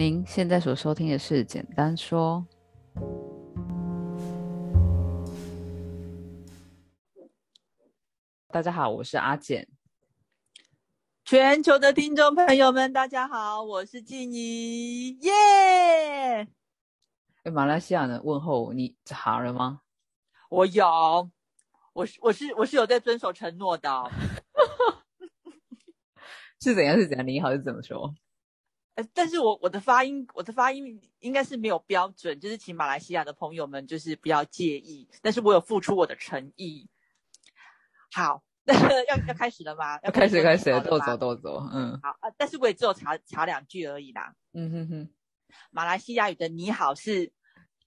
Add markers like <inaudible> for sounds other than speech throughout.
您现在所收听的是《简单说》。大家好，我是阿简。全球的听众朋友们，大家好，我是静怡，耶！哎，马来西亚的问候你查了吗？我有，我是我是我是有在遵守承诺的。<laughs> 是怎样？是怎样？你好是怎么说？呃，但是我我的发音，我的发音应该是没有标准，就是请马来西亚的朋友们就是不要介意。但是我有付出我的诚意。好，那 <laughs> 要要开始了吗？要开始开始，豆走豆走，嗯，好啊。但是我也只有查查两句而已啦。嗯哼哼，马来西亚语的你好是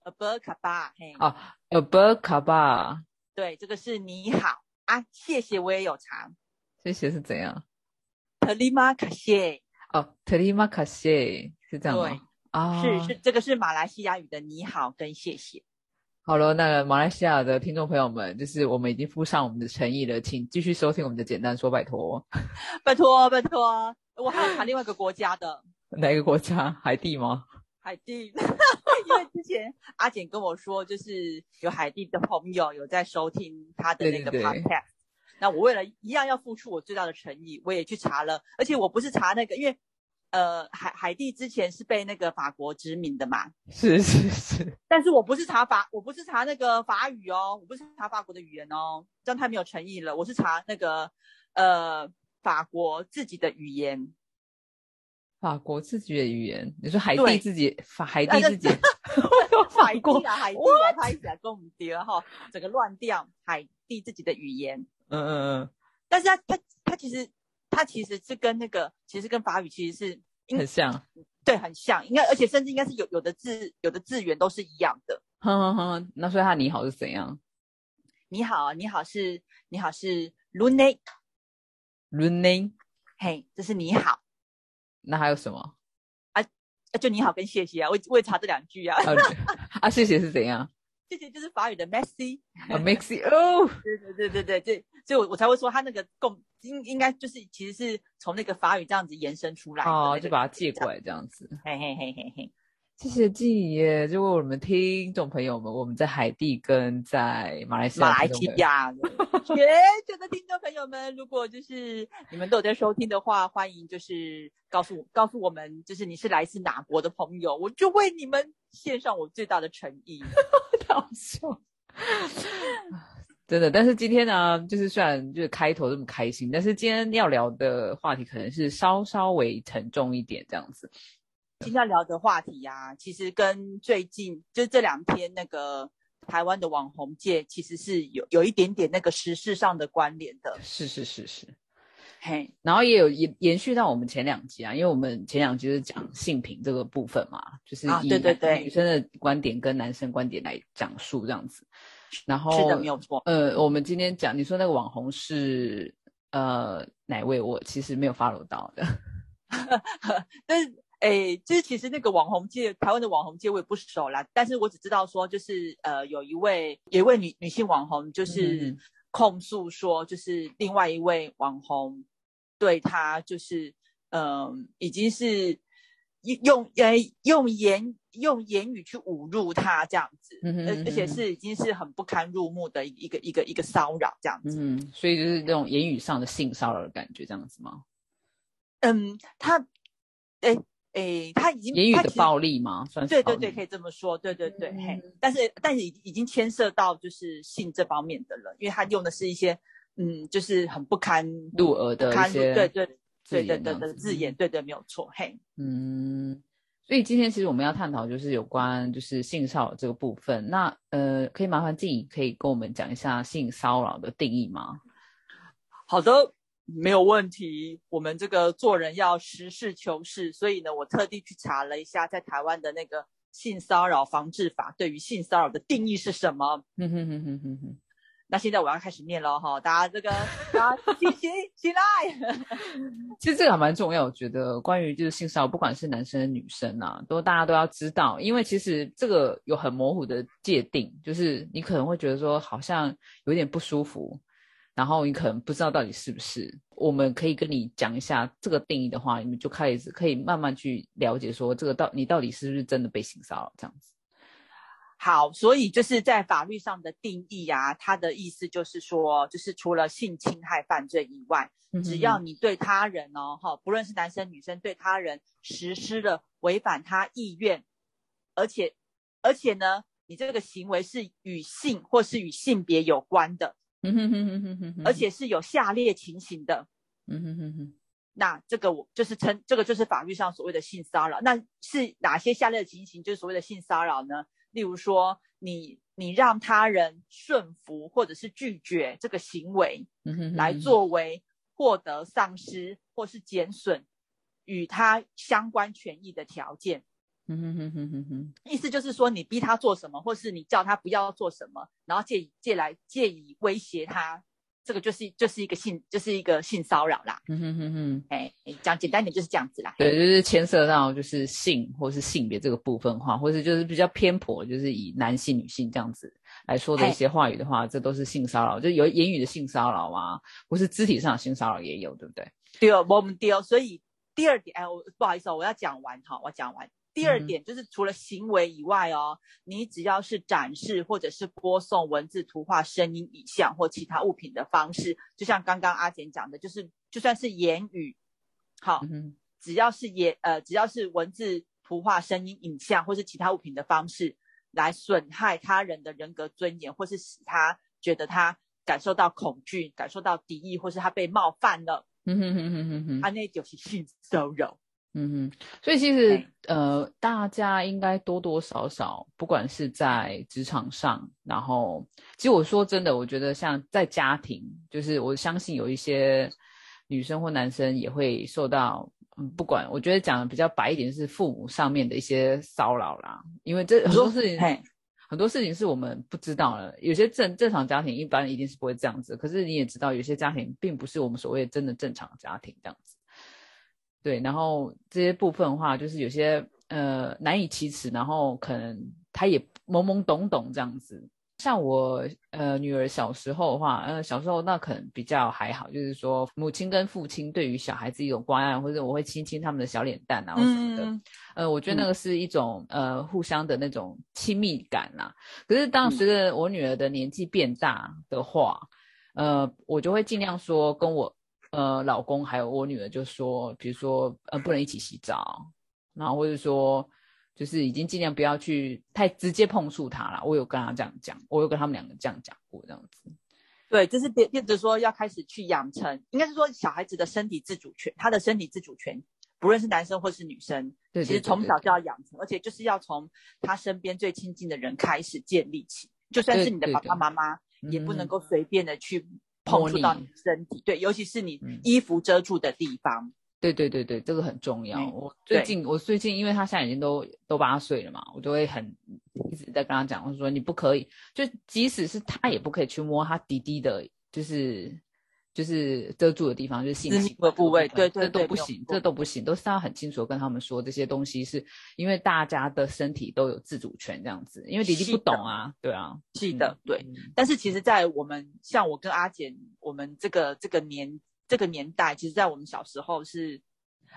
Aberkaba，嘿，哦，Aberkaba，对，这个是你好啊，谢谢我也有查，谢谢是怎样？特里马卡谢哦，特里马卡谢是这样吗？啊，是是，这个是马来西亚语的你好跟谢谢。好了，那马来西亚的听众朋友们，就是我们已经附上我们的诚意了，请继续收听我们的简单说，拜托，拜托，拜托。我还有谈另外一个国家的，<laughs> 哪个国家？海地吗？海地，<laughs> 因为之前阿简跟我说，就是有海地的朋友有在收听他的那个 podcast。那我为了一样要付出我最大的诚意，我也去查了，而且我不是查那个，因为呃海海地之前是被那个法国殖民的嘛，是是是，但是我不是查法，我不是查那个法语哦，我不是查法国的语言哦，这样太没有诚意了，我是查那个呃法国自己的语言，法国自己的语言，你说海地自己法海地自己，海地啊 <laughs> 海地啊，他一起来跟我们叠哈，整个乱掉海地自己的语言。嗯嗯嗯，但是他他他其实他其实是跟那个其实跟法语其实是很像，对，很像，应该而且甚至应该是有有的字有的字源都是一样的。哼哼哼，那所以他你好是怎样？你好，你好是你好是 lune，嘿，这是你好。那还有什么？啊就你好跟谢谢啊，我我也查这两句啊。啊，谢谢是怎样？谢谢，就是法语的 messy，messy 哦，对对对对对对，所以，我我才会说他那个共应应该就是其实是从那个法语这样子延伸出来哦，就把它借过来这样子，嘿嘿嘿嘿嘿。谢谢静怡，就为我们听众朋友们，我们在海地跟在马来西亚，马来西亚，全球的听众朋友们，如果就是你们都有在收听的话，欢迎就是告诉告诉我们，就是你是来自哪国的朋友，我就为你们献上我最大的诚意。太 <laughs> 好笑，真的。但是今天呢，就是虽然就是开头这么开心，但是今天要聊的话题可能是稍稍微沉重一点这样子。今天要聊的话题呀，其实跟最近就这两天那个台湾的网红界，其实是有有一点点那个时事上的关联的。是是是是，嘿，然后也有延延续到我们前两集啊，因为我们前两集是讲性平这个部分嘛，就是以对对对女生的观点跟男生观点来讲述这样子。然后是的，没有错。呃，我们今天讲，你说那个网红是呃哪位？我其实没有 follow 到的，但是。哎，就是其实那个网红界，台湾的网红界我也不熟啦，但是我只知道说，就是呃，有一位有一位女女性网红，就是控诉说，就是另外一位网红对她就是嗯，已经是用呃用言用言语去侮辱她这样子，而而且是已经是很不堪入目的一个一个一个骚扰这样子，嗯，所以就是那种言语上的性骚扰的感觉这样子吗？嗯，他哎。诶，他已经言语的暴力吗？算对对对，可以这么说。对对对，嘿，但是但是已已经牵涉到就是性这方面的了，因为他用的是一些嗯，就是很不堪入耳的一些对对对对对的字眼，对对，没有错，嘿，嗯，所以今天其实我们要探讨就是有关就是性骚扰这个部分。那呃，可以麻烦静怡可以跟我们讲一下性骚扰的定义吗？好的。没有问题，我们这个做人要实事求是，所以呢，我特地去查了一下，在台湾的那个性骚扰防治法对于性骚扰的定义是什么。哼哼哼哼哼哼。那现在我要开始念了哈，大家这个大家起起起来。<laughs> 其实这个还蛮重要，我觉得关于就是性骚扰，不管是男生女生啊，都大家都要知道，因为其实这个有很模糊的界定，就是你可能会觉得说好像有点不舒服。然后你可能不知道到底是不是。我们可以跟你讲一下这个定义的话，你们就开始可以慢慢去了解说这个到你到底是不是真的被性骚扰这样子。好，所以就是在法律上的定义啊，它的意思就是说，就是除了性侵害犯罪以外，只要你对他人哦，哈，不论是男生女生，对他人实施了违反他意愿，而且而且呢，你这个行为是与性或是与性别有关的，嗯哼哼哼哼哼，而且是有下列情形的，嗯哼哼哼，那这个我就是称这个就是法律上所谓的性骚扰，那是哪些下列情形就是所谓的性骚扰呢？例如说，你你让他人顺服或者是拒绝这个行为，嗯哼。来作为获得丧失或是减损与他相关权益的条件。嗯哼哼哼哼哼，意思就是说，你逼他做什么，或是你叫他不要做什么，然后借以借来借以威胁他。这个就是就是一个性就是一个性骚扰啦，嗯哼哼哼，哎，讲简单点就是这样子啦。对，就是牵涉到就是性或是性别这个部分话，或是就是比较偏颇，就是以男性女性这样子来说的一些话语的话，这都是性骚扰，就有言语的性骚扰啊，或是肢体上的性骚扰也有，对不对？对，我们丢。所以第二点，哎，我不好意思哦，我要讲完哈，我讲完。第二点就是除了行为以外哦，你只要是展示或者是播送文字、图画、声音、影像或其他物品的方式，就像刚刚阿简讲的，就是就算是言语，好，只要是言呃只要是文字、图画、声音、影像或是其他物品的方式，来损害他人的人格尊严，或是使他觉得他感受到恐惧、感受到敌意，或是他被冒犯了，嗯哼哼哼哼哼，他那就是性骚扰。嗯哼，所以其实呃，大家应该多多少少，不管是在职场上，然后其实我说真的，我觉得像在家庭，就是我相信有一些女生或男生也会受到，嗯，不管我觉得讲的比较白一点，是父母上面的一些骚扰啦，因为这很多事情，很多事情是我们不知道的。有些正正常家庭一般一定是不会这样子，可是你也知道，有些家庭并不是我们所谓真的正常家庭这样子。对，然后这些部分的话，就是有些呃难以启齿，然后可能他也懵懵懂懂这样子。像我呃女儿小时候的话，呃小时候那可能比较还好，就是说母亲跟父亲对于小孩子一种关爱，或者我会亲亲他们的小脸蛋啊什么的。呃，我觉得那个是一种呃互相的那种亲密感啦。可是当随着我女儿的年纪变大的话，呃，我就会尽量说跟我。呃，老公还有我女儿就说，比如说，呃，不能一起洗澡，然后或者说，就是已经尽量不要去太直接碰触他了。我有跟他这样讲，我有跟他们两个这样讲过，这样子。对，就是变变着说要开始去养成，应该是说小孩子的身体自主权，他的身体自主权，不论是男生或是女生，其实从小就要养成，而且就是要从他身边最亲近的人开始建立起，就算是你的爸爸妈妈，也不能够随便的去。碰触到你身体，对，尤其是你衣服遮住的地方。对对对对，这个很重要。我最近，我最近，因为他现在已经都都八岁了嘛，我就会很一直在跟他讲，我说你不可以，就即使是他也不可以去摸他弟弟的，就是。就是遮住的地方，就是性器的部位，对对，这都不行，这都不行，都是要很清楚的跟他们说，这些东西是因为大家的身体都有自主权这样子，因为弟弟不懂啊，对啊，是的，对。但是其实，在我们像我跟阿简，我们这个这个年这个年代，其实，在我们小时候是，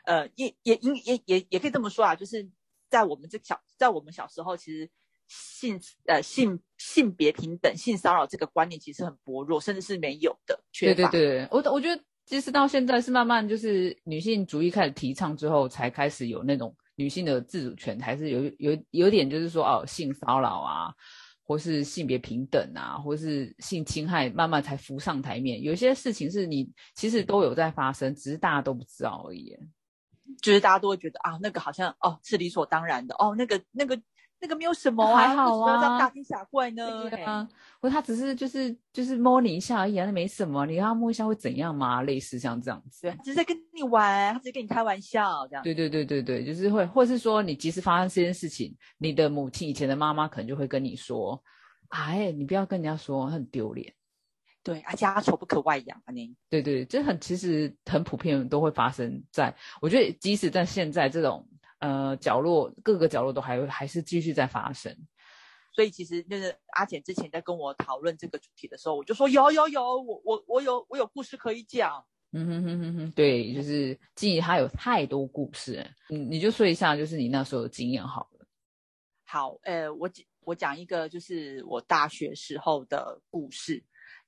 呃，也也也也也也可以这么说啊，就是在我们这小，在我们小时候，其实。性呃性性别平等性骚扰这个观念其实很薄弱，甚至是没有的。对对对，我我觉得其实到现在是慢慢就是女性主义开始提倡之后，才开始有那种女性的自主权，还是有有有点就是说哦性骚扰啊，或是性别平等啊，或是性侵害，慢慢才浮上台面。有些事情是你其实都有在发生，只是大家都不知道而已。就是大家都会觉得啊，那个好像哦是理所当然的哦，那个那个。那个没有什么还好啊，这样大惊小怪呢？对啊，或他只是就是就是摸你一下而已啊，那没什么，你让他摸一下会怎样吗？类似像这样子，对，只是在跟你玩，他只是跟你开玩笑这样。对对对对对，就是会，或是说你即使发生这件事情，你的母亲以前的妈妈可能就会跟你说：“哎，你不要跟人家说，很丢脸。”对啊，家丑不可外扬啊，您。对对，这很其实很普遍，都会发生在我觉得，即使在现在这种。呃，角落各个角落都还还是继续在发生，所以其实就是阿简之前在跟我讨论这个主题的时候，我就说有有有，我我我有我有故事可以讲。嗯哼哼哼哼，对，就是记忆它有太多故事，你你就说一下，就是你那时候的经验好了。好，呃，我我讲一个，就是我大学时候的故事。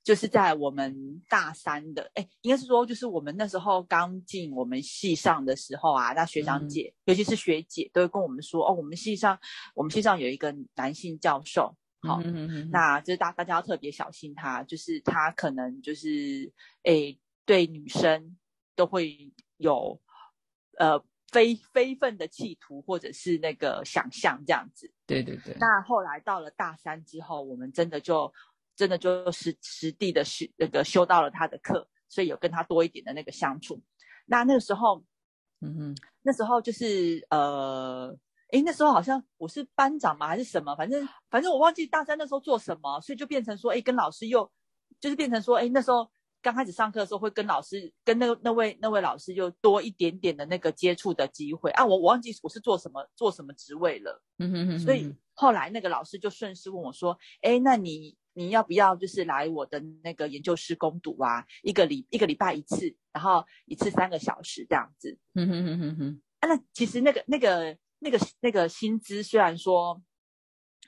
就是在我们大三的，哎，应该是说，就是我们那时候刚进我们系上的时候啊，那学长姐，尤其是学姐，都会跟我们说，哦，我们系上，我们系上有一个男性教授，好，那就是大大家要特别小心他，就是他可能就是，哎，对女生都会有，呃，非非分的企图或者是那个想象这样子。对对对。那后来到了大三之后，我们真的就。真的就实实地的修那个修到了他的课，所以有跟他多一点的那个相处。那那个时候，嗯哼，那时候就是呃，诶，那时候好像我是班长嘛，还是什么？反正反正我忘记大三那时候做什么，所以就变成说，诶，跟老师又就是变成说，诶，那时候刚开始上课的时候会跟老师跟那那位那位老师又多一点点的那个接触的机会啊。我我忘记我是做什么做什么职位了，嗯哼哼。所以后来那个老师就顺势问我说，哎，那你。你要不要就是来我的那个研究室攻读啊？一个礼一个礼拜一次，然后一次三个小时这样子。嗯哼哼哼哼。啊，那其实那个那个那个那个薪资虽然说，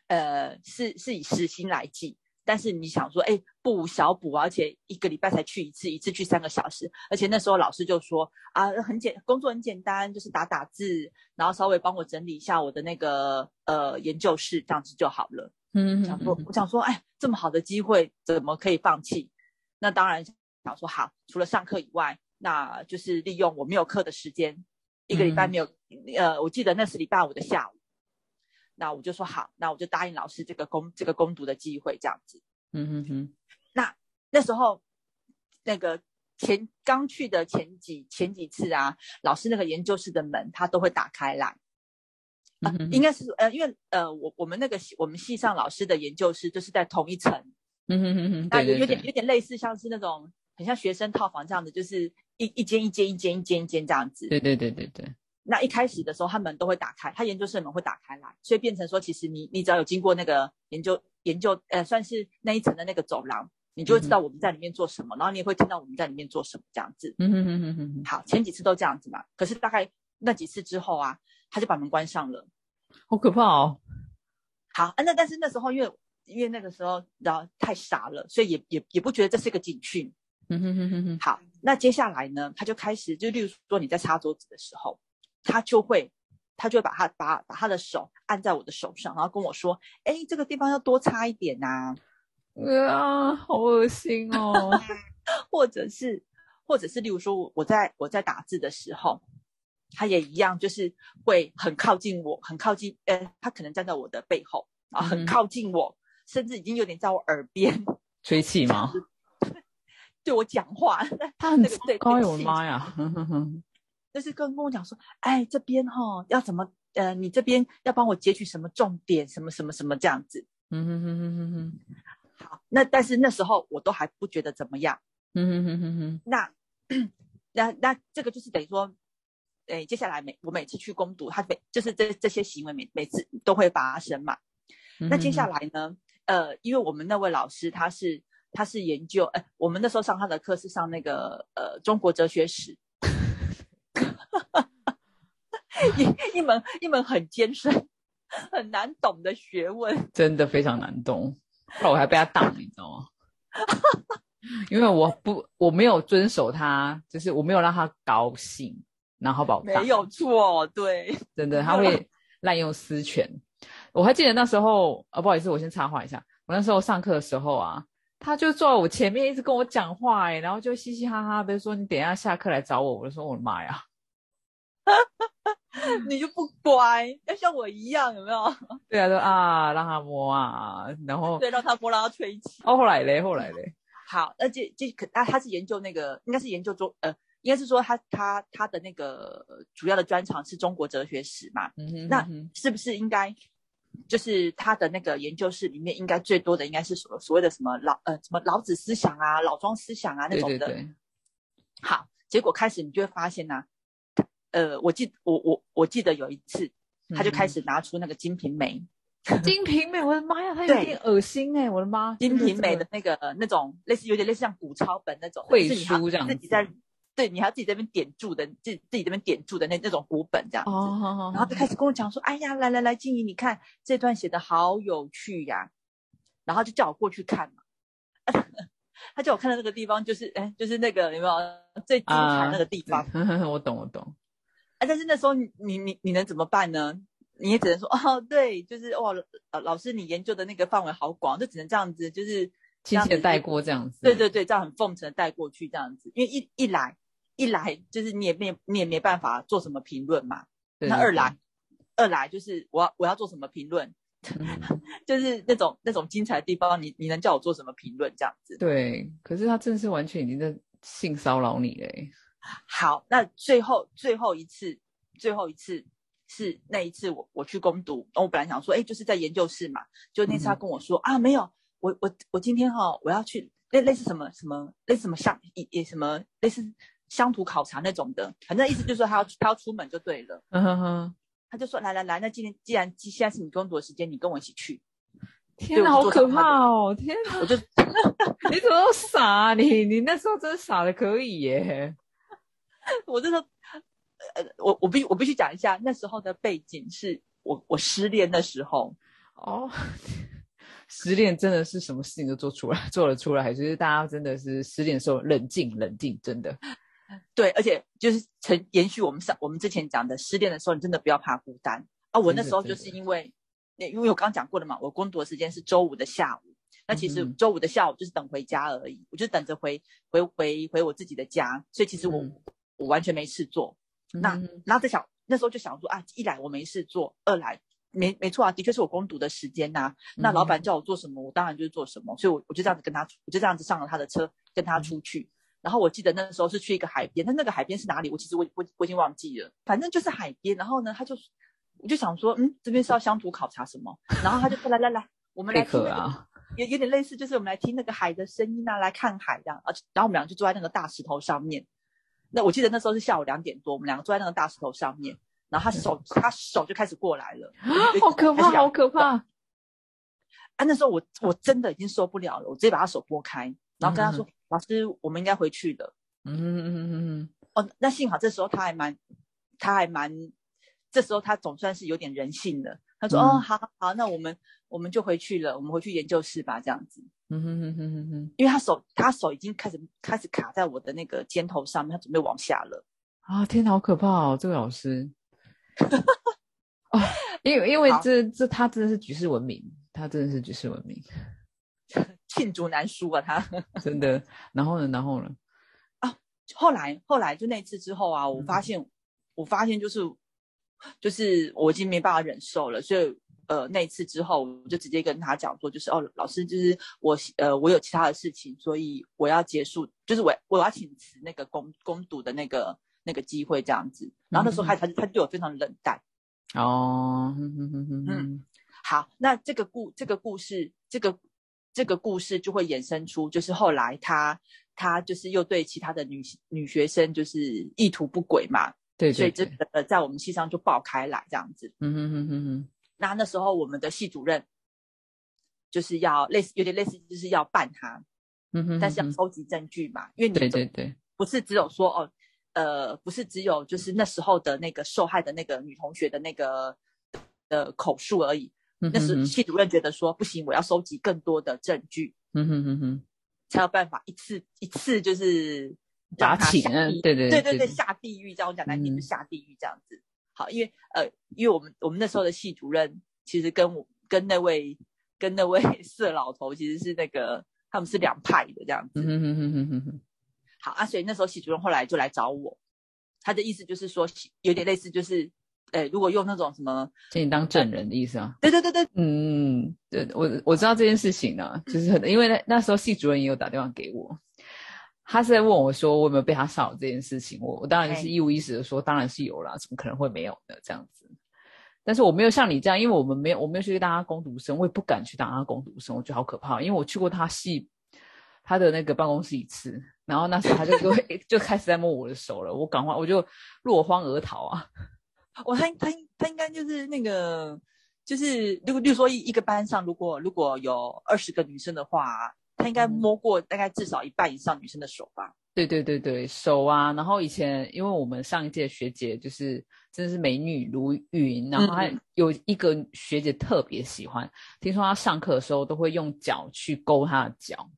呃，是是以时薪来计，但是你想说，哎，不无小补，而且一个礼拜才去一次，一次去三个小时，而且那时候老师就说啊，很简工作很简单，就是打打字，然后稍微帮我整理一下我的那个呃研究室，这样子就好了。嗯，想说，我想说，哎，这么好的机会怎么可以放弃？那当然想说，好，除了上课以外，那就是利用我没有课的时间，一个礼拜没有，呃，我记得那是礼拜五的下午，那我就说好，那我就答应老师这个攻这个攻读的机会，这样子。嗯嗯嗯。那那时候那个前刚去的前几前几次啊，老师那个研究室的门他都会打开来。啊，应该是呃，因为呃，我我们那个我们系上老师的研究室就是在同一层，嗯哼哼哼，那有有点有点类似，像是那种很像学生套房这样的，就是一一间一间一间一间一间这样子。对对对对对。那一开始的时候，他门都会打开，他研究室的门会打开来，所以变成说，其实你你只要有经过那个研究研究，呃，算是那一层的那个走廊，你就会知道我们在里面做什么，然后你也会听到我们在里面做什么这样子。嗯哼哼哼哼。好，前几次都这样子嘛，可是大概那几次之后啊。他就把门关上了，好可怕哦！好，那但是那时候因为因为那个时候然后太傻了，所以也也也不觉得这是一个警讯。嗯哼哼哼哼。好，那接下来呢，他就开始就例如说你在擦桌子的时候，他就会他就会把他把把他的手按在我的手上，然后跟我说：“哎，这个地方要多擦一点呐。”啊，好恶心哦！<laughs> 或者是或者是例如说我在我在打字的时候。他也一样，就是会很靠近我，很靠近。呃，他可能站在我的背后啊，很靠近我，甚至已经有点在我耳边吹气吗？<laughs> 对我讲话，<laughs> 他很高，我的妈呀！就是跟跟我讲说，哎，这边哈要怎么？呃，你这边要帮我截取什么重点，什么什么什么这样子。嗯哼哼哼哼哼。好，那但是那时候我都还不觉得怎么样。嗯哼哼哼哼。那 <clears throat> 那那这个就是等于说。哎，接下来每我每次去攻读，他每就是这这些行为每每次都会发生嘛。那接下来呢？呃，因为我们那位老师他是他是研究，哎，我们那时候上他的课是上那个呃中国哲学史，一一门一门很艰深、很难懂的学问，真的非常难懂。后来我还被他挡，你知道吗？<laughs> 因为我不我没有遵守他，就是我没有让他高兴。然后保没有错，对，<laughs> 真的他会滥用私权。<laughs> 我还记得那时候，啊，不好意思，我先插话一下。我那时候上课的时候啊，他就坐在我前面，一直跟我讲话，哎，然后就嘻嘻哈哈的说：“你等一下下课来找我。”我就说：“我的妈呀，<laughs> 你就不乖，要像我一样，有没有？”对啊，说啊，让他摸啊，然后对，让他摸，让他吹气。哦，后来嘞，后来嘞，好，那这这可他他是研究那个，应该是研究中呃。应该是说他他他的那个主要的专长是中国哲学史嘛？那是不是应该就是他的那个研究室里面应该最多的应该是所所谓的什么老呃什么老子思想啊老庄思想啊那种的？好，结果开始你就会发现呢，呃，我记我我我记得有一次他就开始拿出那个《金瓶梅》，<laughs> 金瓶梅，我的妈呀，他有点恶心哎，我的妈！金瓶梅的那个那种类似有点类似像古抄本那种会书这样，自己在对，你还要自己这边点注的，自自己这边点注的那那种古本这样子。哦，然后就开始跟我讲说：“哎呀，来来来，静怡，你看这段写的好有趣呀。”然后就叫我过去看嘛。<laughs> 他叫我看的那个地方就是，哎，就是那个有没有最精彩那个地方？<laughs> 我懂，我懂。哎，但是那时候你你你你能怎么办呢？你也只能说哦，对，就是哇，老老师你研究的那个范围好广，就只能这样子，就是轻轻带过这样子。对对对，这样很奉承的带过去这样子，因为一一来一来就是你也没你也没办法做什么评论嘛。那二来二来就是我要我要做什么评论？<laughs> 就是那种那种精彩的地方，你你能叫我做什么评论这样子？对，可是他真的是完全已经在性骚扰你嘞。好，那最后最后一次最后一次是那一次我我去攻读，我本来想说，哎，就是在研究室嘛，就那次他跟我说啊，没有，我我我今天哈我要去类类似什么什么类似什么乡也也什么类似乡土考察那种的，反正意思就是说他要他要出门就对了。嗯哼哼。他就说：“来来来，那今天既然现在是你工作的时间，你跟我一起去。”天哪，好可怕哦！天哪，我就你怎么傻、啊？你你那时候真的傻的可以耶！我这个呃，我我必我必须讲一下那时候的背景，是我我失恋的时候哦。<laughs> 失恋真的是什么事情都做出来，<laughs> 做了出来，就是大家真的是失恋的时候冷静冷静，真的。对，而且就是承延续我们上我们之前讲的，失恋的时候你真的不要怕孤单啊！我那时候就是因为，因为我刚刚讲过了嘛，我工作的时间是周五的下午，那其实周五的下午就是等回家而已，我就等着回回回回我自己的家，所以其实我我完全没事做。那然后在想那时候就想说啊，一来我没事做，二来没没错啊，的确是我攻读的时间呐。那老板叫我做什么，我当然就是做什么，所以我我就这样子跟他，我就这样子上了他的车，跟他出去。然后我记得那时候是去一个海边，但那个海边是哪里？我其实我我我已经忘记了，反正就是海边。然后呢，他就我就想说，嗯，这边是要乡土考察什么？然后他就说，来来来，我们来听那个，有有点类似，就是我们来听那个海的声音啊，来看海这样。啊，然后我们两个就坐在那个大石头上面。那我记得那时候是下午两点多，我们两个坐在那个大石头上面，然后他手他手就开始过来了，好可怕，好可怕！啊，那时候我我真的已经受不了了，我直接把他手拨开，然后跟他说。老师，我们应该回去的。嗯嗯嗯嗯哦，那幸好这时候他还蛮，他还蛮，这时候他总算是有点人性的。他说：“哦，好好，那我们我们就回去了，我们回去研究室吧，这样子。”嗯哼哼哼哼哼，因为他手他手已经开始开始卡在我的那个肩头上面，他准备往下了。啊，天，好可怕哦！这个老师。啊，<laughs> 因为因为这这他真的是举世闻名，他真的是举世闻名。<laughs> 罄竹难书啊，他真的。然后呢，然后呢？啊，后来后来就那次之后啊，我发现，我发现就是就是我已经没办法忍受了，所以呃那次之后，我就直接跟他讲说，就是哦，老师，就是我呃我有其他的事情，所以我要结束，就是我我要请辞那个攻攻读的那个那个机会这样子。然后那时候他他他对我非常冷淡。哦，嗯，好，那这个故这个故事这个。这个故事就会衍生出，就是后来他他就是又对其他的女女学生就是意图不轨嘛，对，所以这个在我们系上就爆开来这样子。嗯哼哼哼哼。那那时候我们的系主任就是要类似有点类似就是要办他，嗯哼，但是要收集证据嘛，因为你对对对，不是只有说哦，呃，不是只有就是那时候的那个受害的那个女同学的那个的口述而已。那时系主任觉得说不行，我要收集更多的证据，嗯哼哼哼，才有办法一次一次就是打起，对对对对对下地狱，这样我讲难听就下地狱这样子。好，因为呃，因为我们我们那时候的系主任其实跟我跟那位跟那位 <laughs> 色老头其实是那个他们是两派的这样子。嗯哼哼哼哼哼。好啊，所以那时候系主任后来就来找我，他的意思就是说有点类似就是。哎，如果用那种什么，请你当证人的意思啊？对对对对，嗯，对我我知道这件事情呢，就是因为那那时候系主任也有打电话给我，他是在问我说我有没有被他骚扰这件事情，我我当然是一五一十的说当然是有啦，怎么可能会没有呢？这样子，但是我没有像你这样，因为我们没有我没有去当他攻读生，我也不敢去当他攻读生，我觉得好可怕，因为我去过他系他的那个办公室一次，然后那时候他就就 <laughs> 就开始在摸我的手了，我赶快我就落荒而逃啊。我他他他应该就是那个，就是如果，例如说一一个班上，如果如果有二十个女生的话，他应该摸过大概至少一半以上女生的手吧？对对对对，手啊。然后以前因为我们上一届学姐就是真的是美女如云，然后还有一个学姐特别喜欢，听说她上课的时候都会用脚去勾她的脚，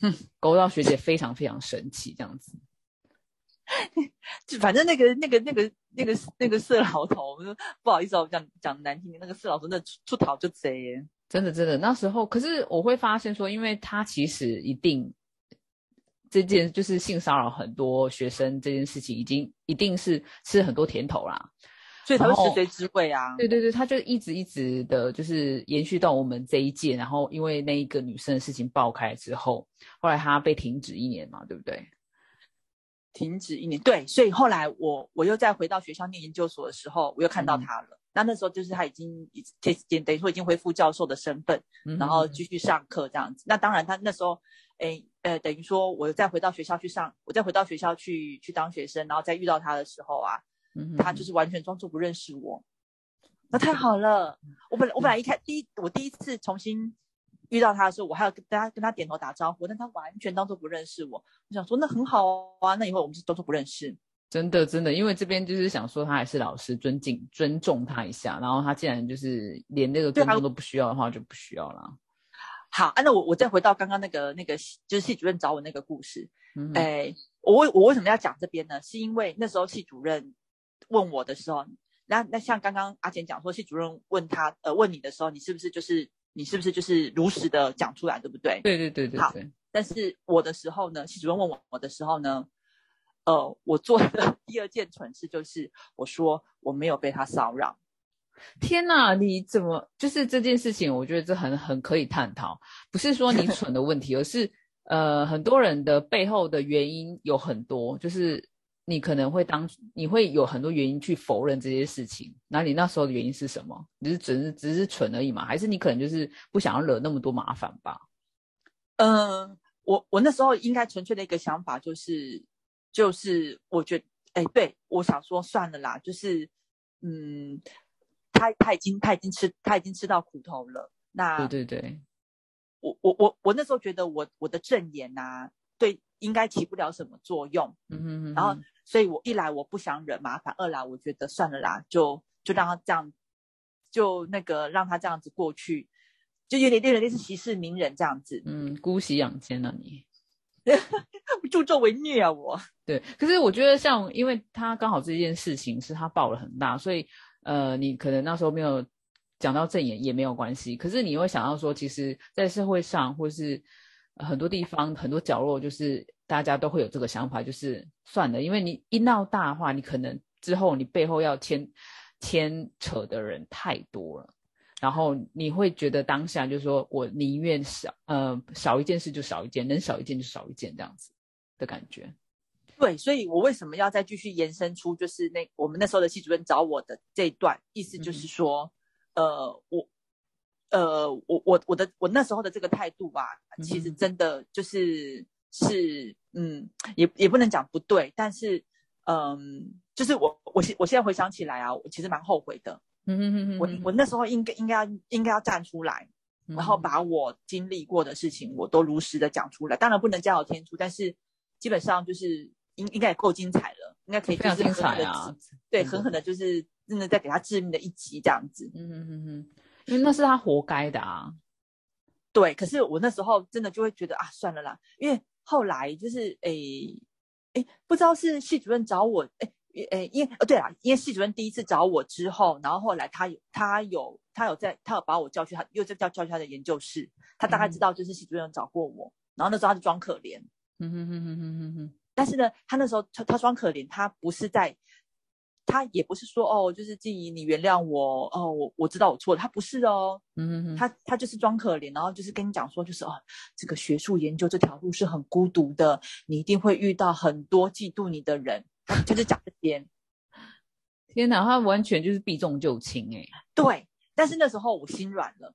哼，<laughs> 勾到学姐非常非常生气这样子。就 <laughs> 反正那个那个那个那个那个色老头，不好意思哦，讲讲难听点，那个色老头那出逃就贼，真的真的。那时候可是我会发现说，因为他其实一定这件就是性骚扰很多学生这件事情，已经一定是吃很多甜头啦，所以他会食髓知味啊。对对对，他就一直一直的，就是延续到我们这一届。然后因为那一个女生的事情爆开之后，后来他被停止一年嘛，对不对？停止一年，对，所以后来我我又再回到学校念研究所的时候，我又看到他了。那那时候就是他已经已等于说已经恢复教授的身份，然后继续上课这样子。那当然他那时候，哎呃，等于说我再回到学校去上，我再回到学校去去当学生，然后再遇到他的时候啊，他就是完全装作不认识我。那太好了，我本来我本来一开第一我第一次重新。遇到他的时候，我还要跟大家跟他点头打招呼，但他完全当做不认识我。我想说，那很好啊，那以后我们就当做不认识。真的，真的，因为这边就是想说，他还是老师，尊敬、尊重他一下。然后他既然就是连那个尊重都不需要的话，就不需要了。好，那我我再回到刚刚那个那个，就是系主任找我那个故事。哎，我为我为什么要讲这边呢？是因为那时候系主任问我的时候，那那像刚刚阿简讲说，系主任问他呃问你的时候，你是不是就是？你是不是就是如实的讲出来，对不对？对对对对。好，但是我的时候呢，系主任问我我的时候呢，呃，我做的第二件蠢事就是我说我没有被他骚扰。天哪，你怎么就是这件事情？我觉得这很很可以探讨，不是说你蠢的问题，<laughs> 而是呃很多人的背后的原因有很多，就是。你可能会当你会有很多原因去否认这些事情，那你那时候的原因是什么？你是只是只是蠢而已嘛？还是你可能就是不想要惹那么多麻烦吧？嗯，我我那时候应该纯粹的一个想法就是就是我觉得哎，对我想说算了啦，就是嗯，他他已经他已经吃他已经吃到苦头了。那对对对，我我我我那时候觉得我我的证言呐，对应该起不了什么作用。嗯哼哼，然后。所以，我一来我不想惹麻烦，二来我觉得算了啦，就就让他这样，就那个让他这样子过去，就有点类似息事宁人这样子。嗯，姑息养奸啊你，<laughs> 助纣为虐啊我。对，可是我觉得像，因为他刚好这件事情是他爆了很大，所以呃，你可能那时候没有讲到正言也没有关系。可是你会想到说，其实，在社会上或是很多地方、很多角落，就是。大家都会有这个想法，就是算了，因为你一闹大的话，你可能之后你背后要牵牵扯的人太多了，然后你会觉得当下就是说我宁愿少呃少一件事就少一件，能少一件就少一件这样子的感觉。对，所以我为什么要再继续延伸出就是那我们那时候的系主任找我的这一段，意思就是说，呃，我呃我我我的我那时候的这个态度吧，其实真的就是是。嗯，也也不能讲不对，但是，嗯，就是我我现我现在回想起来啊，我其实蛮后悔的。嗯嗯嗯嗯，我我那时候应该应该要应该要站出来，然后把我经历过的事情我都如实的讲出来。当然不能加有添醋，但是基本上就是应应该也够精彩了，应该可以非常精彩啊。对，狠狠的就是真的在给他致命的一击这样子。嗯嗯嗯嗯，因为那是他活该的啊。对，可是我那时候真的就会觉得啊，算了啦，因为。后来就是诶诶，不知道是系主任找我诶诶，因为哦对了，因为系主任第一次找我之后，然后后来他有他有他有在他有把我叫去他又在叫叫去他的研究室，他大概知道就是系主任找过我，然后那时候他就装可怜，嗯哼哼哼哼哼哼，但是呢，他那时候他他装可怜，他不是在。他也不是说哦，就是静怡，你原谅我哦，我我知道我错了。他不是哦，嗯，他他就是装可怜，然后就是跟你讲说，就是哦，这个学术研究这条路是很孤独的，你一定会遇到很多嫉妒你的人，就是讲这些。<laughs> 天哪，他完全就是避重就轻哎。对，但是那时候我心软了，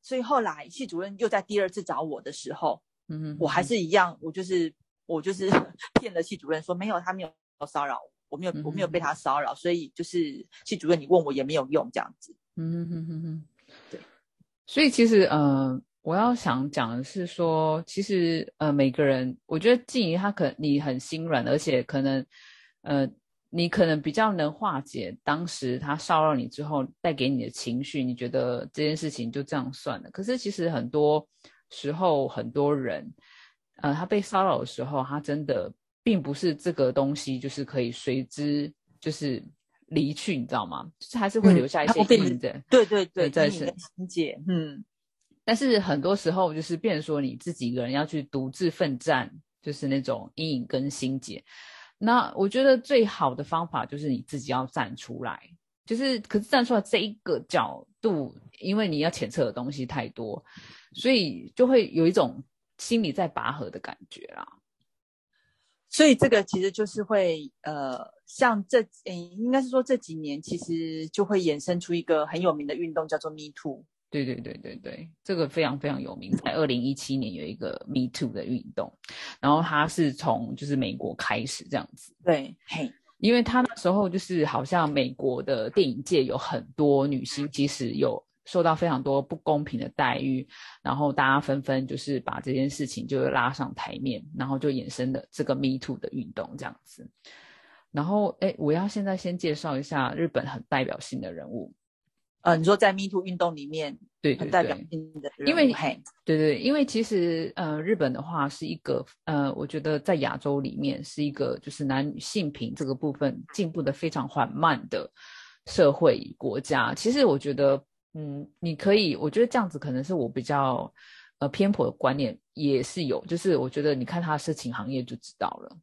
所以后来系主任又在第二次找我的时候，嗯，我还是一样，我就是我就是 <laughs> 骗了系主任说没有，他没有骚扰我。我没有，我没有被他骚扰，所以就是系主任，你问我也没有用，这样子。嗯哼哼哼哼，对，所以其实呃，我要想讲的是说，其实呃，每个人，我觉得静怡她可你很心软，而且可能呃，你可能比较能化解当时他骚扰你之后带给你的情绪，你觉得这件事情就这样算了。可是其实很多时候，很多人呃，他被骚扰的时候，他真的并不是这个东西就是可以随之就是离去，你知道吗？就是还是会留下一些阴影的。对对对，在心结，嗯。但是很多时候，就是变说你自己一个人要去独自奋战，就是那种阴影跟心结。那我觉得最好的方法就是你自己要站出来，就是可是站出来这一个角度，因为你要检测的东西太多，所以就会有一种心里在拔河的感觉啦。所以这个其实就是会呃，像这诶，应该是说这几年其实就会衍生出一个很有名的运动，叫做 Me Too。对对对对对，这个非常非常有名，在二零一七年有一个 Me Too 的运动，然后它是从就是美国开始这样子。对，嘿，因为他那时候就是好像美国的电影界有很多女星，其实有受到非常多不公平的待遇，然后大家纷纷就是把这件事情就拉上台面，然后就衍生了这个 Me Too 的运动这样子。然后，哎，我要现在先介绍一下日本很代表性的人物。呃，你说在 Me Too 运动里面，对，很代表性的，因为对对，因为其实呃，日本的话是一个呃，我觉得在亚洲里面是一个就是男女性平这个部分进步的非常缓慢的社会国家。其实我觉得，嗯，你可以，我觉得这样子可能是我比较呃偏颇的观念，也是有，就是我觉得你看他的色情行业就知道了，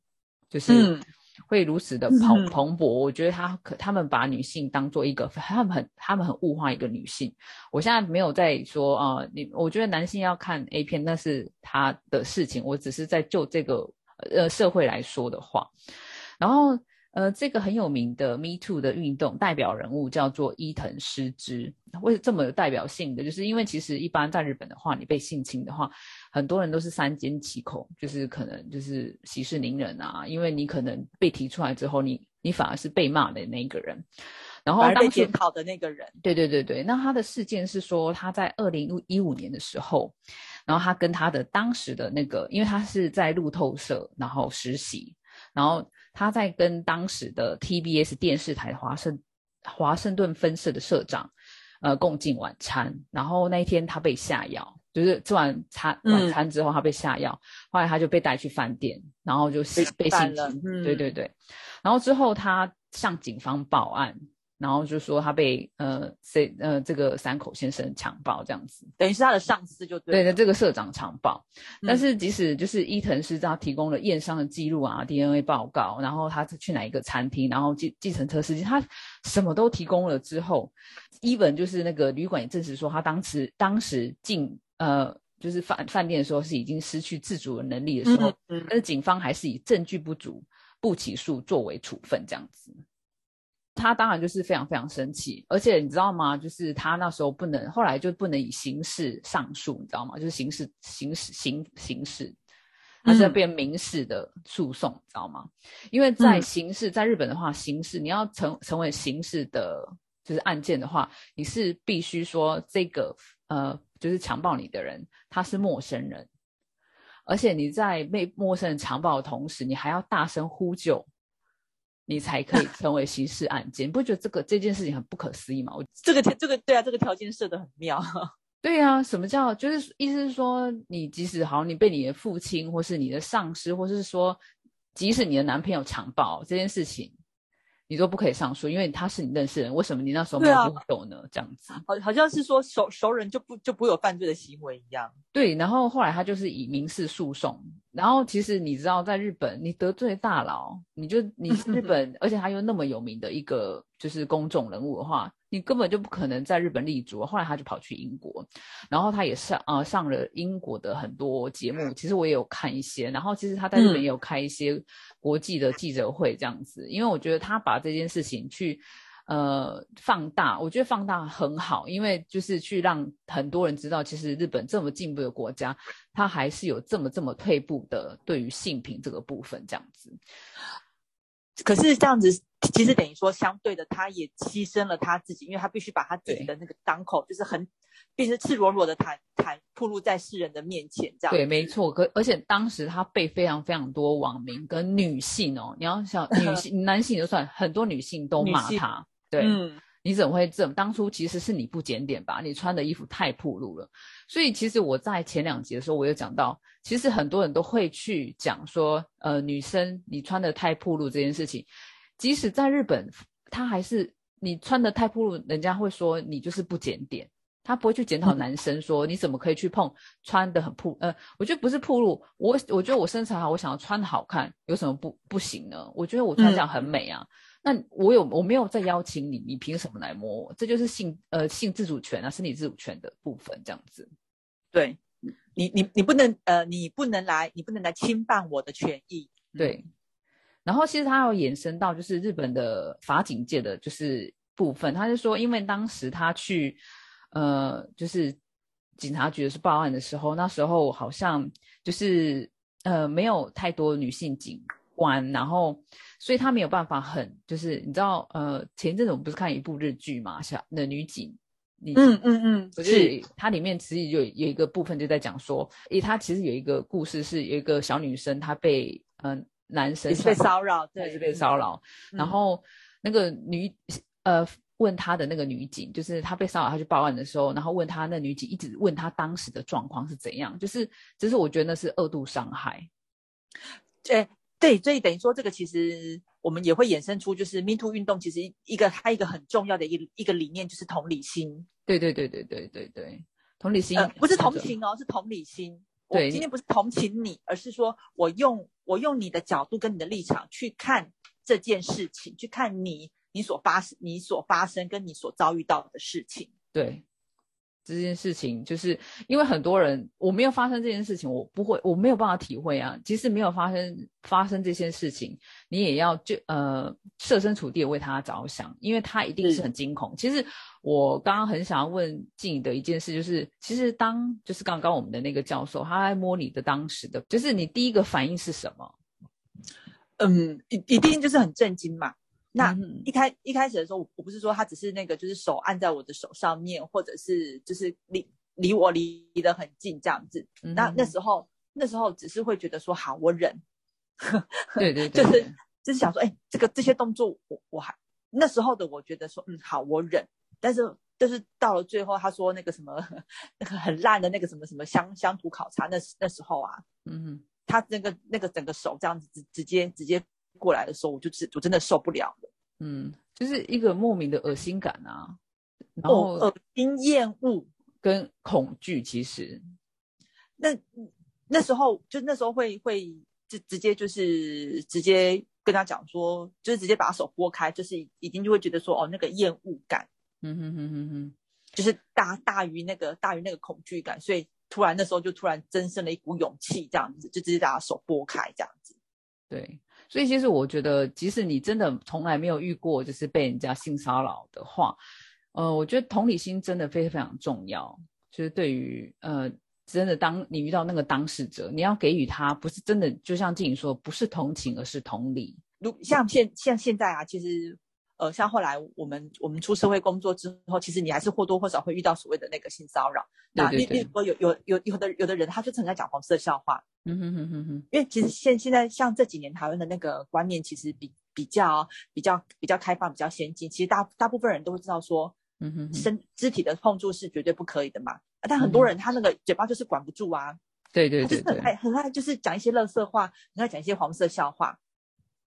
就是。会如此的蓬蓬勃，我觉得他可他们把女性当做一个，他们很他们很物化一个女性。我现在没有在说啊，你我觉得男性要看 A 片那是他的事情，我只是在就这个呃社会来说的话，然后。呃，这个很有名的 Me Too 的运动代表人物叫做伊藤诗织。为什么这么有代表性的？就是因为其实一般在日本的话，你被性侵的话，很多人都是三缄其口，就是可能就是息事宁人啊。因为你可能被提出来之后，你你反而是被骂的那一个人，然后被检讨的那个人。对对对对。那他的事件是说，他在二零一五年的时候，然后他跟他的当时的那个，因为他是在路透社然后实习，然后。他在跟当时的 TBS 电视台华盛华盛顿分社的社长，呃，共进晚餐。然后那一天他被下药，就是吃完餐晚餐之后他被下药，后来他就被带去饭店，然后就被性侵。对对对，然后之后他向警方报案。然后就说他被呃谁呃这个三口先生强暴这样子，等于是他的上司就对的这个社长强暴，但是即使就是伊藤是他提供了验伤的记录啊 DNA 报告，然后他去哪一个餐厅，然后计计程车司机他什么都提供了之后，伊本就是那个旅馆也证实说他当时当时进呃就是饭饭店的时候是已经失去自主的能力的时候，但是警方还是以证据不足不起诉作为处分这样子。他当然就是非常非常生气，而且你知道吗？就是他那时候不能，后来就不能以刑事上诉，你知道吗？就是刑事、刑事、刑刑事，他是要变民事的诉讼，知道吗？因为在刑事，在日本的话，刑事你要成成为刑事的，就是案件的话，你是必须说这个呃，就是强暴你的人他是陌生人，而且你在被陌生人强暴的同时，你还要大声呼救。你才可以成为刑事案件，你不觉得这个这件事情很不可思议吗？我这个条这个对啊，这个条件设的很妙。<laughs> 对啊，什么叫就是意思是说，你即使好，你被你的父亲或是你的上司，或是说，即使你的男朋友强暴这件事情。你都不可以上诉，因为他是你认识人，为什么你那时候没有不有呢？这样子，好，好像是说熟熟人就不就不会有犯罪的行为一样。对，然后后来他就是以民事诉讼，然后其实你知道，在日本，你得罪大佬，你就你日 <laughs> 本，而且他又那么有名的一个就是公众人物的话。你根本就不可能在日本立足，后来他就跑去英国，然后他也上啊上了英国的很多节目，其实我也有看一些，然后其实他在日本也有开一些国际的记者会这样子，因为我觉得他把这件事情去呃放大，我觉得放大很好，因为就是去让很多人知道，其实日本这么进步的国家，他还是有这么这么退步的对于性平这个部分这样子。可是这样子，其实等于说相对的，他也牺牲了他自己，因为他必须把他自己的那个当口，就是很，必须赤裸裸的坦坦，暴露在世人的面前，这样。对，没错。可而且当时他被非常非常多网民跟女性哦，你要想 <laughs> 女性、男性就算，很多女性都骂他。对，你怎么会这么？当初其实是你不检点吧？你穿的衣服太暴露了。所以其实我在前两集的时候，我有讲到，其实很多人都会去讲说，呃，女生你穿的太暴露这件事情。即使在日本，他还是你穿的太暴露，人家会说你就是不检点，他不会去检讨男生说你怎么可以去碰穿的很暴，呃，我觉得不是暴露，我我觉得我身材好，我想要穿的好看，有什么不不行呢？我觉得我穿这样很美啊，那我有我没有在邀请你，你凭什么来摸我？这就是性呃性自主权啊，身体自主权的部分这样子。对，你你你不能呃你不能来你不能来侵犯我的权益，对。然后其实他有延伸到就是日本的法警界的就是部分，他就说，因为当时他去，呃，就是警察局是报案的时候，那时候好像就是呃没有太多女性警官，然后所以他没有办法很就是你知道呃前一阵子我们不是看一部日剧嘛，小的女警，嗯嗯嗯，是它里面其实有有一个部分就在讲说，诶，它其实有一个故事是有一个小女生她被嗯。男生是被骚扰，对，是被骚扰。然后那个女呃问他的那个女警，就是他被骚扰，他去报案的时候，然后问他那女警一直问他当时的状况是怎样，就是就是我觉得那是二度伤害。对对，所以等于说这个其实我们也会衍生出，就是 Me Too 运动其实一个它一个很重要的一一个理念就是同理心。对对对对对对对，同理心不是同情哦，是同理心。我今天不是同情你，而是说我用我用你的角度跟你的立场去看这件事情，去看你你所发生你所发生跟你所遭遇到的事情。对。这件事情就是因为很多人我没有发生这件事情，我不会，我没有办法体会啊。即使没有发生发生这些事情，你也要就呃设身处地为他着想，因为他一定是很惊恐。其实我刚刚很想要问静的一件事，就是其实当就是刚刚我们的那个教授他在摸你的当时的，就是你第一个反应是什么？嗯，一一定就是很震惊嘛。那一开一开始的时候，我不是说他只是那个，就是手按在我的手上面，或者是就是离离我离得很近这样子。那那时候那时候只是会觉得说好，我忍。对对对，<laughs> 就是就是想说，哎，这个这些动作我我还那时候的我觉得说，嗯，好，我忍。但是就是到了最后，他说那个什么那个很烂的那个什么什么乡乡土考察，那那时候啊，嗯，他那个那个整个手这样子直直接直接。过来的时候，我就是我真的受不了了，嗯，就是一个莫名的恶心感啊，然后恶心、厌恶。跟恐惧。其实，那那时候就那时候会会就直接就是直接跟他讲说，就是直接把手拨开，就是已经就会觉得说，哦，那个厌恶感，嗯哼哼哼哼，就是大大于那个大于那个恐惧感，所以突然那时候就突然增生了一股勇气，这样子就直接把手拨开，这样子，对。所以其实我觉得，即使你真的从来没有遇过就是被人家性骚扰的话，呃，我觉得同理心真的非常非常重要。就是对于呃，真的当你遇到那个当事者，你要给予他不是真的，就像静怡说，不是同情，而是同理。如像现像现在啊，其实。呃，像后来我们我们出社会工作之后，其实你还是或多或少会遇到所谓的那个性骚扰。那例例如说有有有有的有的人他就正在讲黄色笑话。嗯哼哼哼哼。因为其实现现在像这几年台湾的那个观念其实比比较比较比较开放比较先进，其实大大部分人都会知道说，嗯哼，身肢体的碰触是绝对不可以的嘛。但很多人他那个嘴巴就是管不住啊。对对对。很爱很爱就是讲一些乐色话，很爱讲一些黄色笑话。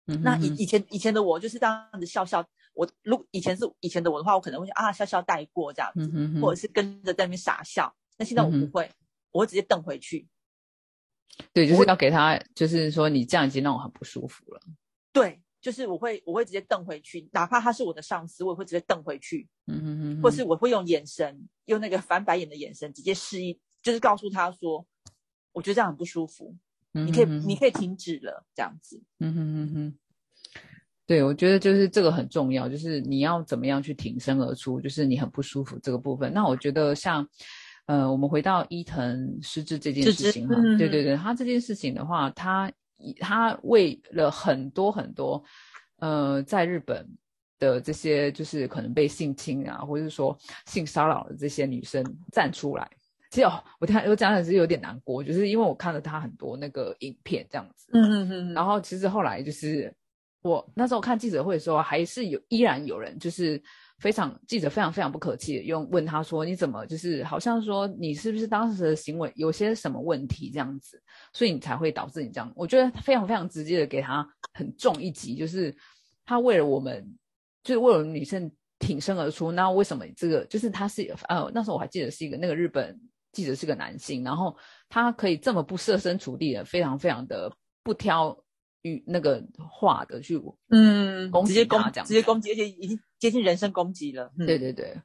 那以以前以前的我就是这样子笑笑，我如以前是以前的我的话，我可能会啊笑笑带过这样子，或者是跟着在那边傻笑。那现在我不会，我会直接瞪回去。对，就是要给他，就是说你这样已经让我很不舒服了。对，就是我会我会直接瞪回去，哪怕他是我的上司，我也会直接瞪回去。嗯嗯嗯，或是我会用眼神，用那个翻白眼的眼神，直接示意，就是告诉他说，我觉得这样很不舒服。你可以，你可以停止了，这样子。嗯哼哼哼，对，我觉得就是这个很重要，就是你要怎么样去挺身而出，就是你很不舒服这个部分。那我觉得像，呃，我们回到伊藤失智这件事情哈，对对对，他这件事情的话，他他为了很多很多，呃，在日本的这些就是可能被性侵啊，或者是说性骚扰的这些女生站出来。其实哦，我听我讲的是有点难过，就是因为我看了他很多那个影片这样子，嗯嗯嗯，然后其实后来就是我那时候看记者会的时候，还是有依然有人就是非常记者非常非常不客气的用问他说你怎么就是好像说你是不是当时的行为有些什么问题这样子，所以你才会导致你这样，我觉得非常非常直接的给他很重一击，就是他为了我们就是为了女生挺身而出，那为什么这个就是他是呃那时候我还记得是一个那个日本。记者是个男性，然后他可以这么不设身处地的，非常非常的不挑与那个话的去，嗯，直接攻，直接攻击，而且已经接近人身攻击了。对对对，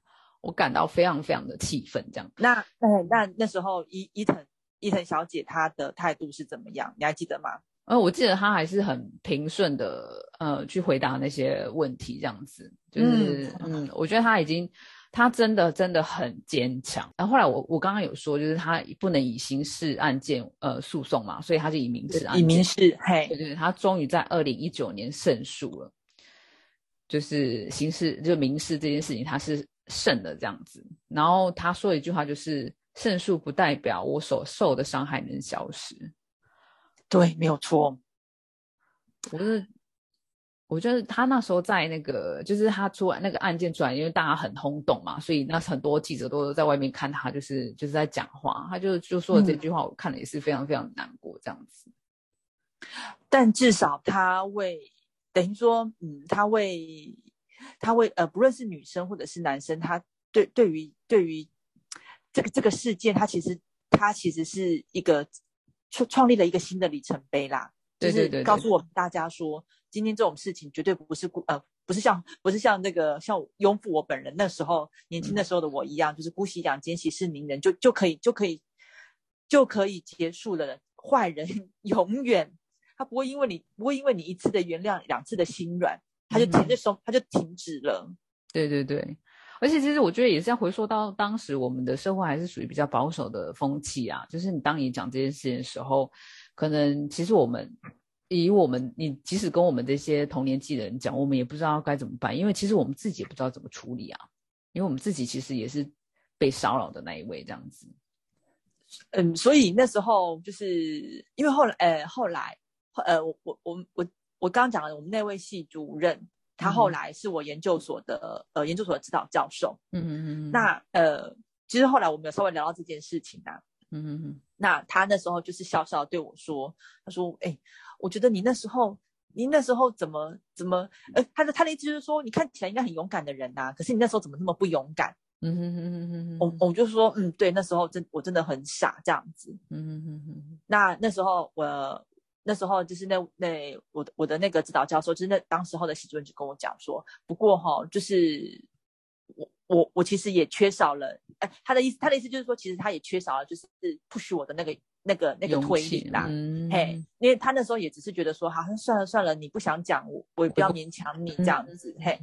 我感到非常非常的气愤。这样，那那那那时候伊伊藤伊藤小姐她的态度是怎么样？你还记得吗？呃，我记得她还是很平顺的，呃，去回答那些问题，这样子，就是嗯，我觉得她已经。他真的真的很坚强。然后后来我我刚刚有说，就是他不能以刑事案件呃诉讼嘛，所以他就以民事案件。以民事，嘿，对对，他终于在二零一九年胜诉了，就是刑事就民事这件事情他是胜的这样子。然后他说一句话，就是胜诉不代表我所受的伤害能消失。对，没有错。我是。我觉得他那时候在那个，就是他出来那个案件出来，因为大家很轰动嘛，所以那很多记者都在外面看他，就是就是在讲话，他就就说了这句话，我看了也是非常非常难过这样子。但至少他为等于说，嗯，他为他为呃，不论是女生或者是男生，他对对于对于这个这个事件，他其实他其实是一个创创立了一个新的里程碑啦，就是告诉我们大家说。今天这种事情绝对不是孤呃，不是像不是像那个像拥护我本人那时候年轻的时候的我一样，就是姑息养奸息事宁人就就可以就可以就可以结束了。坏人 <laughs> 永远他不会因为你不会因为你一次的原谅两次的心软，他就停着手他就停止了。对对对，而且其实我觉得也是要回溯到当时我们的社会还是属于比较保守的风气啊，就是你当你讲这件事情的时候，可能其实我们。以我们，你即使跟我们这些同年纪的人讲，我们也不知道该怎么办，因为其实我们自己也不知道怎么处理啊。因为我们自己其实也是被骚扰的那一位，这样子。嗯，所以那时候就是因为后来，呃，后来，呃，我我我我我刚刚讲了，我们那位系主任，他后来是我研究所的，呃，研究所的指导教授。嗯嗯嗯。那呃，其实后来我们有稍微聊到这件事情啊。嗯嗯嗯。那他那时候就是笑笑对我说：“他说，哎。”我觉得你那时候，你那时候怎么怎么，呃，他的他的意思就是说，你看起来应该很勇敢的人呐，可是你那时候怎么那么不勇敢？嗯哼哼哼哼，我我就说，嗯，对，那时候真我真的很傻这样子。嗯哼哼哼，那那时候我那时候就是那那我的我的那个指导教授，就是那当时候的系主任就跟我讲说，不过哈，就是我我我其实也缺少了，哎，他的意思他的意思就是说，其实他也缺少了，就是 push 我的那个。那个那个推力啦，嘿，因为他那时候也只是觉得说，好像算了算了，你不想讲，我我也不要勉强你这样子，嘿。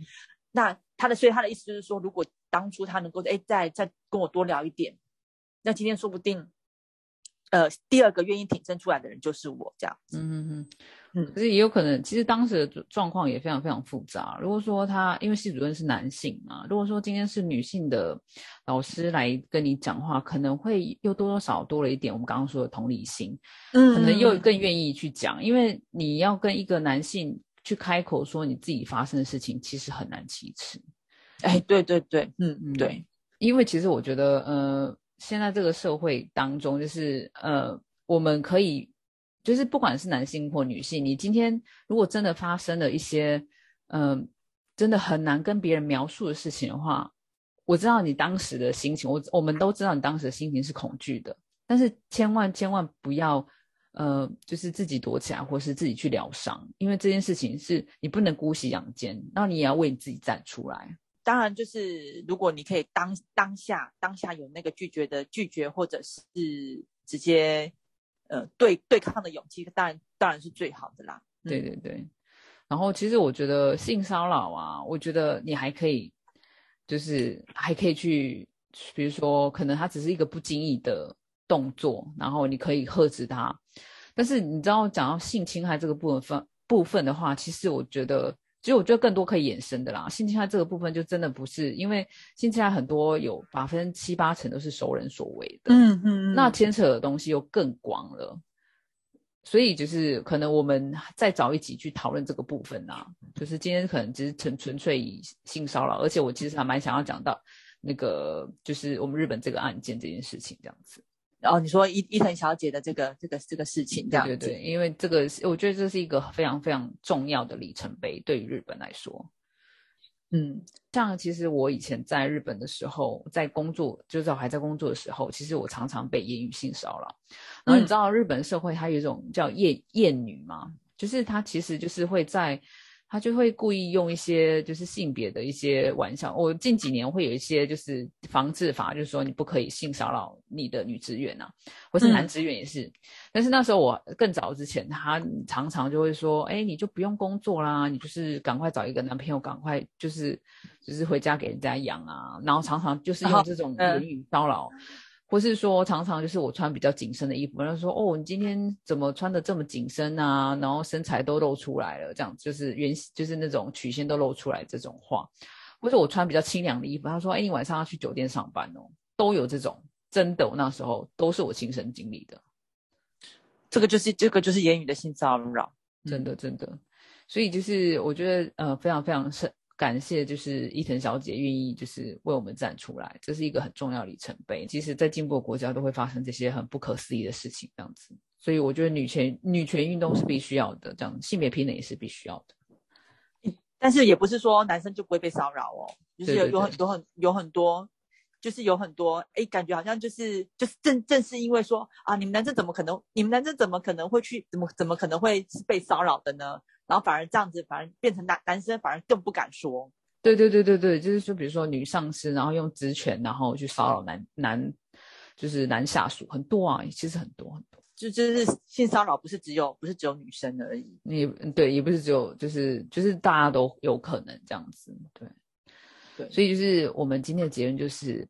那他的所以他的意思就是说，如果当初他能够哎再再跟我多聊一点，那今天说不定。呃，第二个愿意挺身出来的人就是我，这样。嗯嗯嗯嗯，可是也有可能，其实当时的状况也非常非常复杂。如果说他因为系主任是男性嘛，如果说今天是女性的老师来跟你讲话，可能会又多多少多了一点我们刚刚说的同理心，嗯，可能又更愿意去讲，因为你要跟一个男性去开口说你自己发生的事情，其实很难启齿。哎，对对对，嗯嗯对，因为其实我觉得，呃。现在这个社会当中，就是呃，我们可以，就是不管是男性或女性，你今天如果真的发生了一些，嗯，真的很难跟别人描述的事情的话，我知道你当时的心情，我我们都知道你当时的心情是恐惧的，但是千万千万不要，呃，就是自己躲起来，或是自己去疗伤，因为这件事情是你不能姑息养奸，那你也要为你自己站出来。当然，就是如果你可以当当下当下有那个拒绝的拒绝，或者是直接呃对对抗的勇气，当然当然是最好的啦。对对对。然后其实我觉得性骚扰啊，我觉得你还可以，就是还可以去，比如说可能他只是一个不经意的动作，然后你可以呵止他。但是你知道讲到性侵害这个部分部分的话，其实我觉得。其实我觉得更多可以衍生的啦。性侵害这个部分就真的不是，因为性侵害很多有百分之七八成都是熟人所为的，嗯嗯，那牵扯的东西又更广了。所以就是可能我们再找一集去讨论这个部分啊，就是今天可能只是纯纯粹以性骚扰，而且我其实还蛮想要讲到那个就是我们日本这个案件这件事情这样子。然后你说伊伊藤小姐的这个这个这个事情，这样对对对，因为这个我觉得这是一个非常非常重要的里程碑，对于日本来说。嗯，像其实我以前在日本的时候，在工作，就是我还在工作的时候，其实我常常被言语性骚扰。然后你知道日本社会它有一种叫厌厌女吗？就是它其实就是会在。他就会故意用一些就是性别的一些玩笑。我近几年会有一些就是防治法，就是说你不可以性骚扰你的女职员啊，或是男职员也是。但是那时候我更早之前，他常常就会说：“哎，你就不用工作啦，你就是赶快找一个男朋友，赶快就是就是回家给人家养啊。”然后常常就是用这种言语骚扰。或是说，常常就是我穿比较紧身的衣服，然后说哦，你今天怎么穿的这么紧身啊？然后身材都露出来了，这样就是原就是那种曲线都露出来这种话。或者我穿比较清凉的衣服，他说，哎，你晚上要去酒店上班哦，都有这种，真的，我那时候都是我亲身经历的。这个就是这个就是言语的性骚扰，真的真的。所以就是我觉得呃，非常非常深。感谢，就是伊藤小姐愿意就是为我们站出来，这是一个很重要里程碑。其实，在进步的国家都会发生这些很不可思议的事情，这样子。所以，我觉得女权女权运动是必须要的，这样性别平等也是必须要的。但是，也不是说男生就不会被骚扰哦，就是有有很多很有很多，就是有很多哎，感觉好像就是就是正正是因为说啊，你们男生怎么可能，你们男生怎么可能会去，怎么怎么可能会是被骚扰的呢？然后反而这样子，反而变成男男生反而更不敢说。对对对对对，就是说，比如说女上司，然后用职权，然后去骚扰男男，就是男下属，很多啊，其实很多很多。就就是性骚扰，不是只有不是只有女生而已。你对，也不是只有，就是就是大家都有可能这样子。对对，所以就是我们今天的结论就是，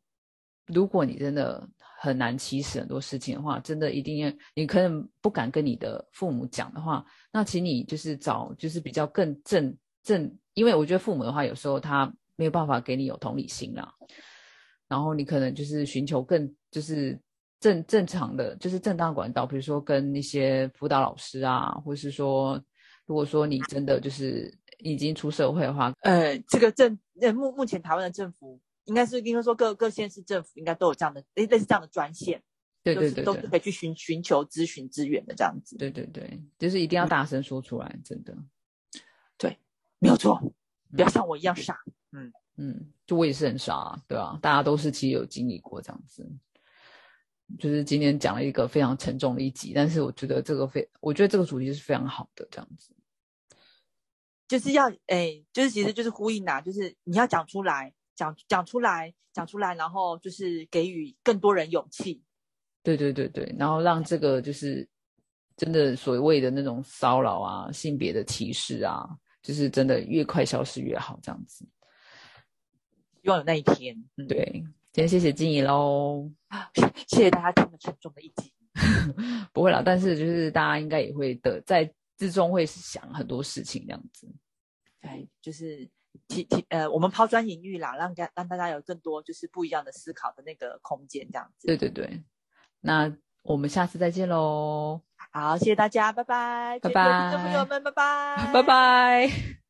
如果你真的。很难启齿很多事情的话，真的一定要你可能不敢跟你的父母讲的话，那请你就是找就是比较更正正，因为我觉得父母的话有时候他没有办法给你有同理心啦，然后你可能就是寻求更就是正正常的就是正当管道，比如说跟一些辅导老师啊，或是说如果说你真的就是已经出社会的话，呃，这个政呃目目前台湾的政府。应该是应该说各各县市政府应该都有这样的类类似这样的专线，对对对，都是可以去寻寻求咨询资源的这样子。对对对，就是一定要大声说出来，真的。对，没有错，不要像我一样傻。嗯嗯，就我也是很傻，啊对啊，大家都是其实有经历过这样子。就是今天讲了一个非常沉重的一集，但是我觉得这个非，我觉得这个主题是非常好的，这样子。就是要哎，就是其实就是呼应呐，就是你要讲出来。讲讲出来，讲出来，然后就是给予更多人勇气。对对对对，然后让这个就是真的所谓的那种骚扰啊、性别的歧视啊，就是真的越快消失越好，这样子。希望有那一天。对，今天谢谢金怡喽，<laughs> 谢谢大家听了沉重的一集。<laughs> 不会啦，但是就是大家应该也会的，在之中会想很多事情，这样子。哎，就是。提提呃，我们抛砖引玉啦，让大让大家有更多就是不一样的思考的那个空间，这样子。对对对，那我们下次再见喽。好，谢谢大家，拜拜，拜拜，听众朋友们，拜拜，拜拜。